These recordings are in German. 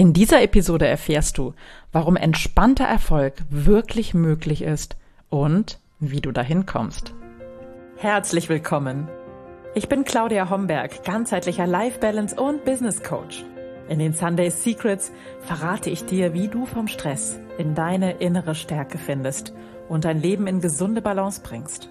In dieser Episode erfährst du, warum entspannter Erfolg wirklich möglich ist und wie du dahin kommst. Herzlich willkommen. Ich bin Claudia Homberg, ganzheitlicher Life Balance und Business Coach. In den Sunday Secrets verrate ich dir, wie du vom Stress in deine innere Stärke findest und dein Leben in gesunde Balance bringst.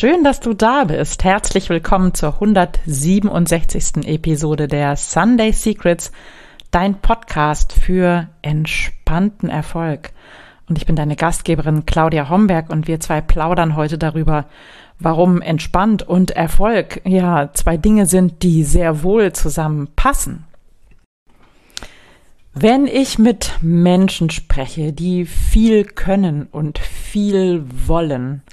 Schön, dass du da bist. Herzlich willkommen zur 167. Episode der Sunday Secrets, dein Podcast für entspannten Erfolg. Und ich bin deine Gastgeberin Claudia Homberg und wir zwei plaudern heute darüber, warum entspannt und Erfolg ja zwei Dinge sind, die sehr wohl zusammenpassen. Wenn ich mit Menschen spreche, die viel können und viel wollen,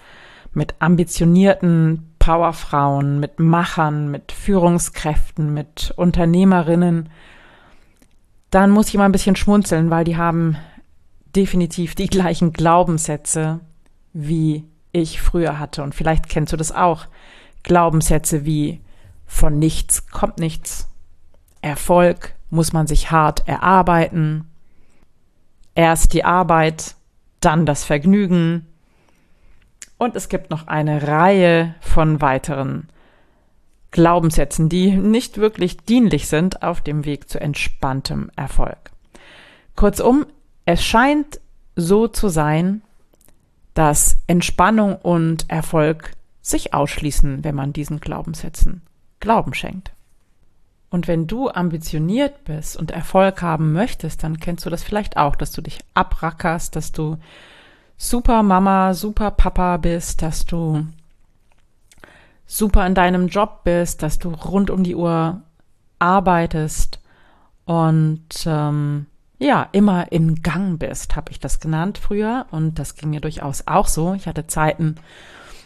mit ambitionierten Powerfrauen, mit Machern, mit Führungskräften, mit Unternehmerinnen, dann muss ich immer ein bisschen schmunzeln, weil die haben definitiv die gleichen Glaubenssätze, wie ich früher hatte. Und vielleicht kennst du das auch. Glaubenssätze wie von nichts kommt nichts. Erfolg muss man sich hart erarbeiten. Erst die Arbeit, dann das Vergnügen, und es gibt noch eine Reihe von weiteren Glaubenssätzen, die nicht wirklich dienlich sind auf dem Weg zu entspanntem Erfolg. Kurzum, es scheint so zu sein, dass Entspannung und Erfolg sich ausschließen, wenn man diesen Glaubenssätzen Glauben schenkt. Und wenn du ambitioniert bist und Erfolg haben möchtest, dann kennst du das vielleicht auch, dass du dich abrackerst, dass du super Mama, super Papa bist, dass du super in deinem Job bist, dass du rund um die Uhr arbeitest und ähm, ja, immer in Gang bist, habe ich das genannt früher. Und das ging mir durchaus auch so. Ich hatte Zeiten,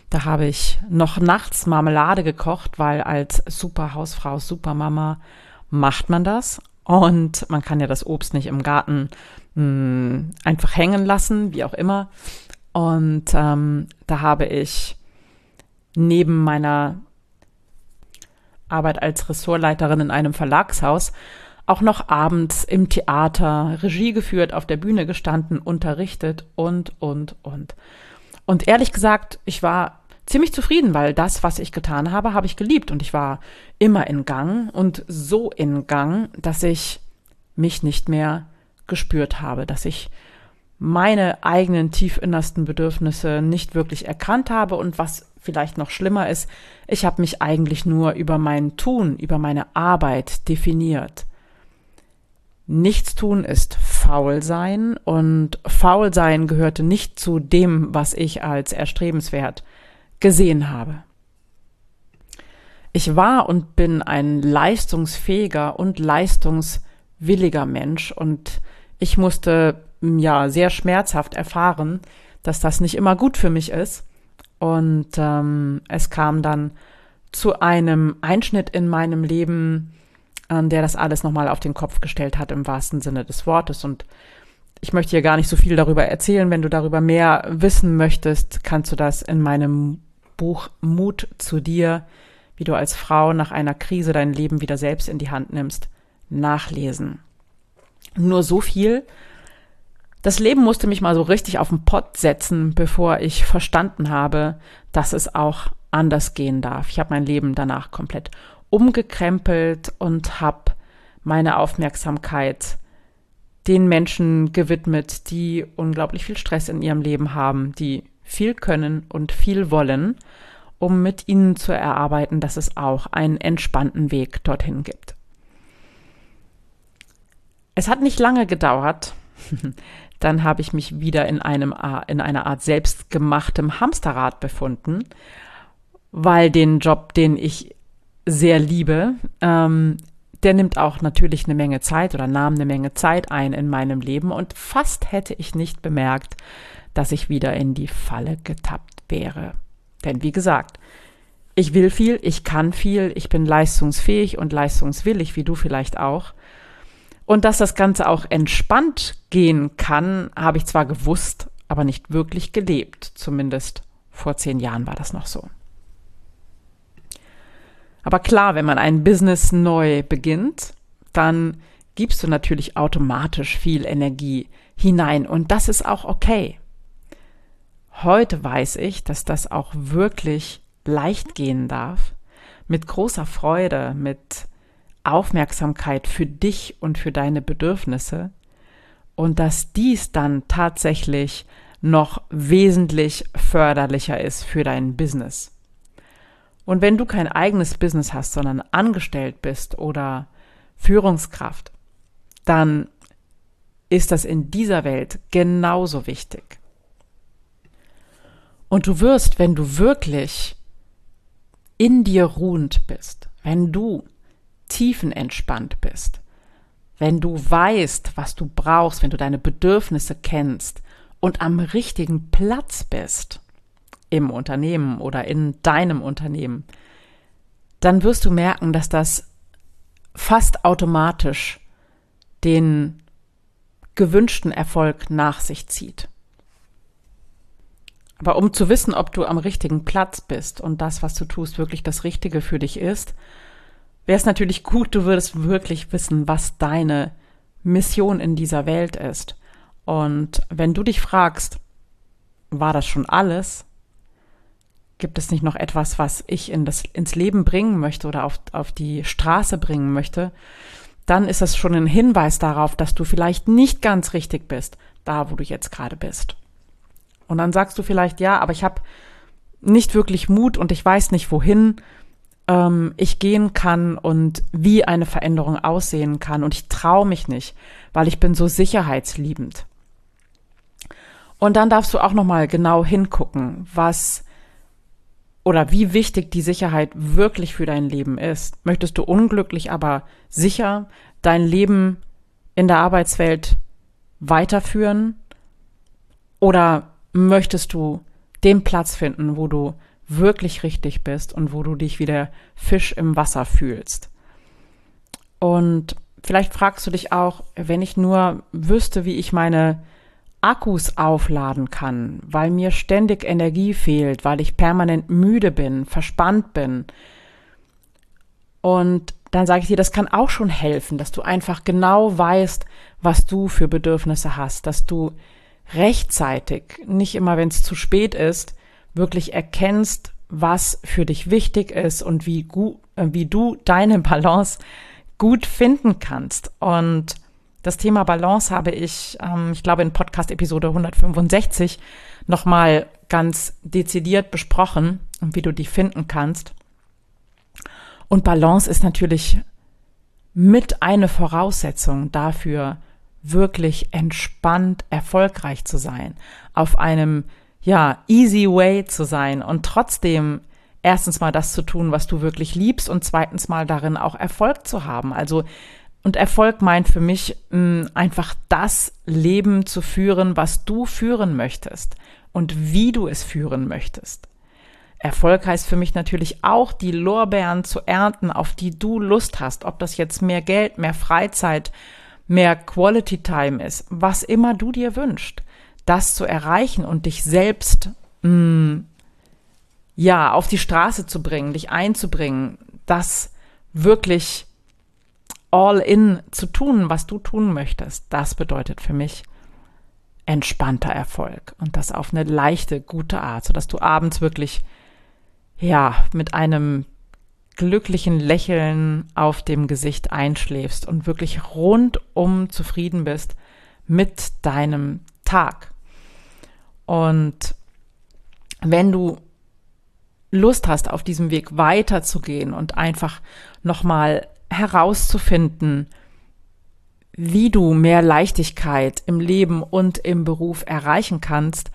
da habe ich noch nachts Marmelade gekocht, weil als super Hausfrau, super Mama macht man das. Und man kann ja das Obst nicht im Garten mh, hm, einfach hängen lassen, wie auch immer. Und ähm, da habe ich neben meiner Arbeit als Ressortleiterin in einem Verlagshaus auch noch abends im Theater Regie geführt, auf der Bühne gestanden, unterrichtet und, und, und. Und ehrlich gesagt, ich war ziemlich zufrieden, weil das, was ich getan habe, habe ich geliebt und ich war immer in Gang und so in Gang, dass ich mich nicht mehr gespürt habe, dass ich meine eigenen tiefinnersten Bedürfnisse nicht wirklich erkannt habe und was vielleicht noch schlimmer ist, ich habe mich eigentlich nur über mein Tun, über meine Arbeit definiert. Nichtstun ist faul sein und faul sein gehörte nicht zu dem, was ich als erstrebenswert gesehen habe. Ich war und bin ein leistungsfähiger und leistungswilliger Mensch und ich musste ja sehr schmerzhaft erfahren, dass das nicht immer gut für mich ist. Und ähm, es kam dann zu einem Einschnitt in meinem Leben, an der das alles nochmal auf den Kopf gestellt hat im wahrsten Sinne des Wortes. Und ich möchte hier gar nicht so viel darüber erzählen. Wenn du darüber mehr wissen möchtest, kannst du das in meinem Buch Mut zu dir, wie du als Frau nach einer Krise dein Leben wieder selbst in die Hand nimmst, nachlesen. Nur so viel. Das Leben musste mich mal so richtig auf den Pott setzen, bevor ich verstanden habe, dass es auch anders gehen darf. Ich habe mein Leben danach komplett umgekrempelt und habe meine Aufmerksamkeit den Menschen gewidmet, die unglaublich viel Stress in ihrem Leben haben, die viel können und viel wollen, um mit ihnen zu erarbeiten, dass es auch einen entspannten Weg dorthin gibt. Es hat nicht lange gedauert. Dann habe ich mich wieder in, einem, in einer Art selbstgemachtem Hamsterrad befunden, weil den Job, den ich sehr liebe, ähm, der nimmt auch natürlich eine Menge Zeit oder nahm eine Menge Zeit ein in meinem Leben und fast hätte ich nicht bemerkt, dass ich wieder in die Falle getappt wäre. Denn wie gesagt, ich will viel, ich kann viel, ich bin leistungsfähig und leistungswillig, wie du vielleicht auch. Und dass das Ganze auch entspannt gehen kann, habe ich zwar gewusst, aber nicht wirklich gelebt. Zumindest vor zehn Jahren war das noch so. Aber klar, wenn man ein Business neu beginnt, dann gibst du natürlich automatisch viel Energie hinein und das ist auch okay. Heute weiß ich, dass das auch wirklich leicht gehen darf, mit großer Freude, mit Aufmerksamkeit für dich und für deine Bedürfnisse und dass dies dann tatsächlich noch wesentlich förderlicher ist für dein Business. Und wenn du kein eigenes Business hast, sondern angestellt bist oder Führungskraft, dann ist das in dieser Welt genauso wichtig. Und du wirst, wenn du wirklich in dir ruhend bist, wenn du tiefenentspannt bist, wenn du weißt, was du brauchst, wenn du deine Bedürfnisse kennst und am richtigen Platz bist im Unternehmen oder in deinem Unternehmen, dann wirst du merken, dass das fast automatisch den gewünschten Erfolg nach sich zieht. Aber um zu wissen, ob du am richtigen Platz bist und das, was du tust, wirklich das Richtige für dich ist, wäre es natürlich gut, du würdest wirklich wissen, was deine Mission in dieser Welt ist. Und wenn du dich fragst, war das schon alles? Gibt es nicht noch etwas, was ich in das, ins Leben bringen möchte oder auf, auf die Straße bringen möchte? Dann ist es schon ein Hinweis darauf, dass du vielleicht nicht ganz richtig bist, da wo du jetzt gerade bist. Und dann sagst du vielleicht, ja, aber ich habe nicht wirklich Mut und ich weiß nicht, wohin ähm, ich gehen kann und wie eine Veränderung aussehen kann. Und ich traue mich nicht, weil ich bin so sicherheitsliebend. Und dann darfst du auch nochmal genau hingucken, was oder wie wichtig die Sicherheit wirklich für dein Leben ist. Möchtest du unglücklich, aber sicher dein Leben in der Arbeitswelt weiterführen? Oder möchtest du den Platz finden, wo du wirklich richtig bist und wo du dich wie der Fisch im Wasser fühlst. Und vielleicht fragst du dich auch, wenn ich nur wüsste, wie ich meine Akkus aufladen kann, weil mir ständig Energie fehlt, weil ich permanent müde bin, verspannt bin. Und dann sage ich dir, das kann auch schon helfen, dass du einfach genau weißt, was du für Bedürfnisse hast, dass du rechtzeitig, nicht immer, wenn es zu spät ist, wirklich erkennst, was für dich wichtig ist und wie, gut, äh, wie du deine Balance gut finden kannst. Und das Thema Balance habe ich, ähm, ich glaube, in Podcast Episode 165 nochmal ganz dezidiert besprochen und wie du die finden kannst. Und Balance ist natürlich mit eine Voraussetzung dafür, wirklich entspannt erfolgreich zu sein, auf einem ja easy way zu sein und trotzdem erstens mal das zu tun, was du wirklich liebst und zweitens mal darin auch Erfolg zu haben. Also und Erfolg meint für mich mh, hm, einfach das Leben zu führen, was du führen möchtest und wie du es führen möchtest. Erfolg heißt für mich natürlich auch, die Lorbeeren zu ernten, auf die du Lust hast, ob das jetzt mehr Geld, mehr Freizeit, mehr Quality Time ist, was immer du dir wünschst, das zu erreichen und dich selbst mh, mm, ja auf die Straße zu bringen, dich einzubringen, das wirklich all in zu tun, was du tun möchtest, das bedeutet für mich entspannter Erfolg und das auf eine leichte, gute Art, sodass du abends wirklich ja mit einem glücklichen Lächeln auf dem Gesicht einschläfst und wirklich rundum zufrieden bist mit deinem Tag. Und wenn du Lust hast, auf diesem Weg weiterzugehen und einfach nochmal herauszufinden, wie du mehr Leichtigkeit im Leben und im Beruf erreichen kannst,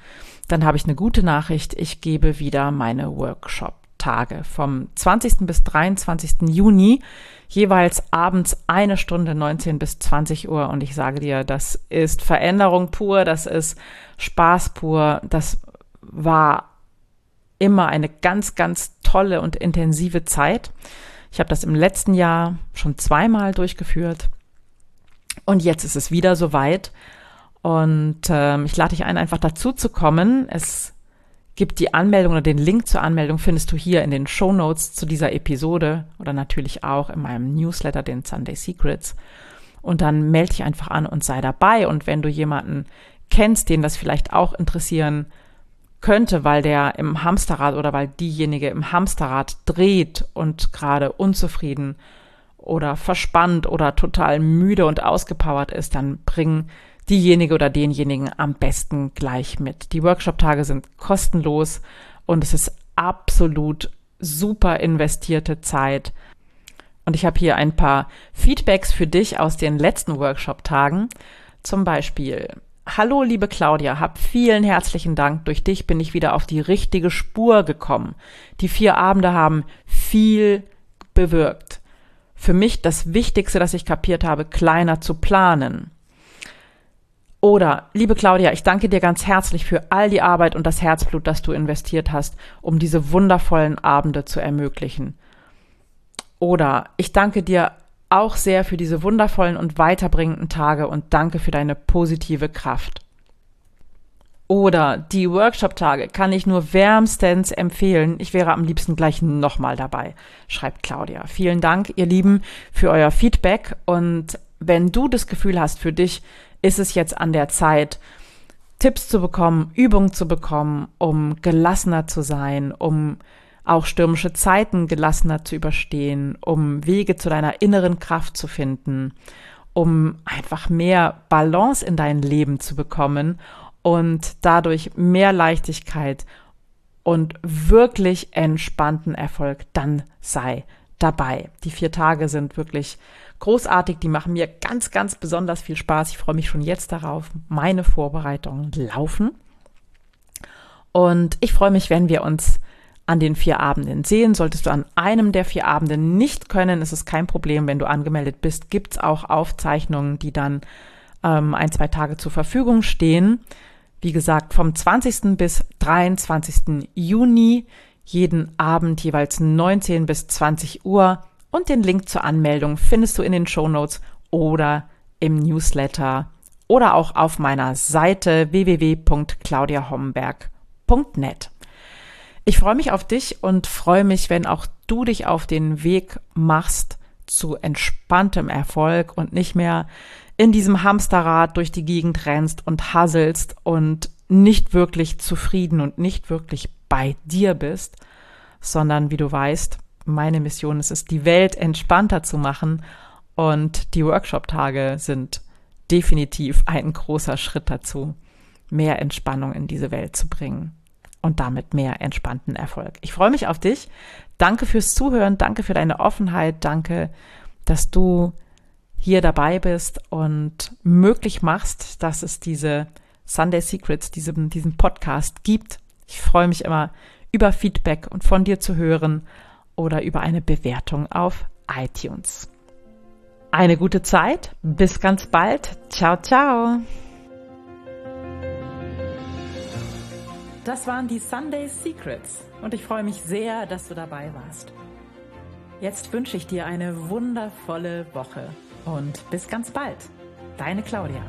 dann habe ich eine gute Nachricht. Ich gebe wieder meine Workshop Workshop-Tage vom 20. bis 23. Juni, jeweils abends eine Stunde 19 bis 20 Uhr. Und ich sage dir, das ist Veränderung pur, das ist Spaß pur, das war immer eine ganz, ganz tolle und intensive Zeit. Ich habe das im letzten Jahr schon zweimal durchgeführt und jetzt ist es wieder soweit. Und ähm, ich lade dich ein, einfach dazu zu kommen. Es gibt die Anmeldung oder den Link zur Anmeldung findest du hier in den Show Notes zu dieser Episode oder natürlich auch in meinem Newsletter, den Sunday Secrets. Und dann melde dich einfach an und sei dabei. Und wenn du jemanden kennst, den das vielleicht auch interessieren könnte, weil der im Hamsterrad oder weil diejenige im Hamsterrad dreht und gerade unzufrieden oder verspannt oder total müde und ausgepowert ist, dann bring diejenige oder denjenigen am besten gleich mit. Die Workshop-Tage sind kostenlos und es ist absolut super investierte Zeit. Und ich habe hier ein paar Feedbacks für dich aus den letzten Workshop-Tagen. Zum Beispiel, Hallo, liebe Claudia, hab vielen herzlichen Dank. Durch dich bin ich wieder auf die richtige Spur gekommen. Die vier Abende haben viel bewirkt. Für mich das Wichtigste, das ich kapiert habe, kleiner zu planen. Oder, liebe Claudia, ich danke dir ganz herzlich für all die Arbeit und das Herzblut, das du investiert hast, um diese wundervollen Abende zu ermöglichen. Oder, ich danke dir auch sehr für diese wundervollen und weiterbringenden Tage und danke für deine positive Kraft. Oder die Workshop-Tage kann ich nur wärmstens empfehlen. Ich wäre am liebsten gleich nochmal dabei, schreibt Claudia. Vielen Dank, ihr Lieben, für euer Feedback. Und wenn du das Gefühl hast, für dich ist es jetzt an der Zeit, Tipps zu bekommen, Übungen zu bekommen, um gelassener zu sein, um auch stürmische Zeiten gelassener zu überstehen, um Wege zu deiner inneren Kraft zu finden, um einfach mehr Balance in dein Leben zu bekommen und dadurch mehr Leichtigkeit und wirklich entspannten Erfolg, dann sei dabei. Die vier Tage sind wirklich großartig, die machen mir ganz, ganz besonders viel Spaß. Ich freue mich schon jetzt darauf. Meine Vorbereitungen laufen. Und ich freue mich, wenn wir uns an den vier Abenden sehen. Solltest du an einem der vier Abenden nicht können, ist es kein Problem. Wenn du angemeldet bist, gibt es auch Aufzeichnungen, die dann ähm, ein, zwei Tage zur Verfügung stehen. Wie gesagt, vom 20. bis 23. Juni, jeden Abend jeweils 19 bis 20 Uhr. Und den Link zur Anmeldung findest du in den Show Notes oder im Newsletter oder auch auf meiner Seite www.claudiahomberg.net. Ich freue mich auf dich und freue mich, wenn auch du dich auf den Weg machst zu entspanntem Erfolg und nicht mehr in diesem Hamsterrad durch die Gegend rennst und hasselst und nicht wirklich zufrieden und nicht wirklich bei dir bist, sondern wie du weißt, meine Mission ist es, die Welt entspannter zu machen und die Workshop-Tage sind definitiv ein großer Schritt dazu, mehr Entspannung in diese Welt zu bringen und damit mehr entspannten Erfolg. Ich freue mich auf dich. Danke fürs Zuhören, danke für deine Offenheit, danke, dass du hier dabei bist und möglich machst, dass es diese Sunday Secrets, diesem, diesen Podcast gibt. Ich freue mich immer über Feedback und von dir zu hören oder über eine Bewertung auf iTunes. Eine gute Zeit, bis ganz bald. Ciao, ciao. Das waren die Sunday Secrets und ich freue mich sehr, dass du dabei warst. Jetzt wünsche ich dir eine wundervolle Woche und bis ganz bald. Deine Claudia.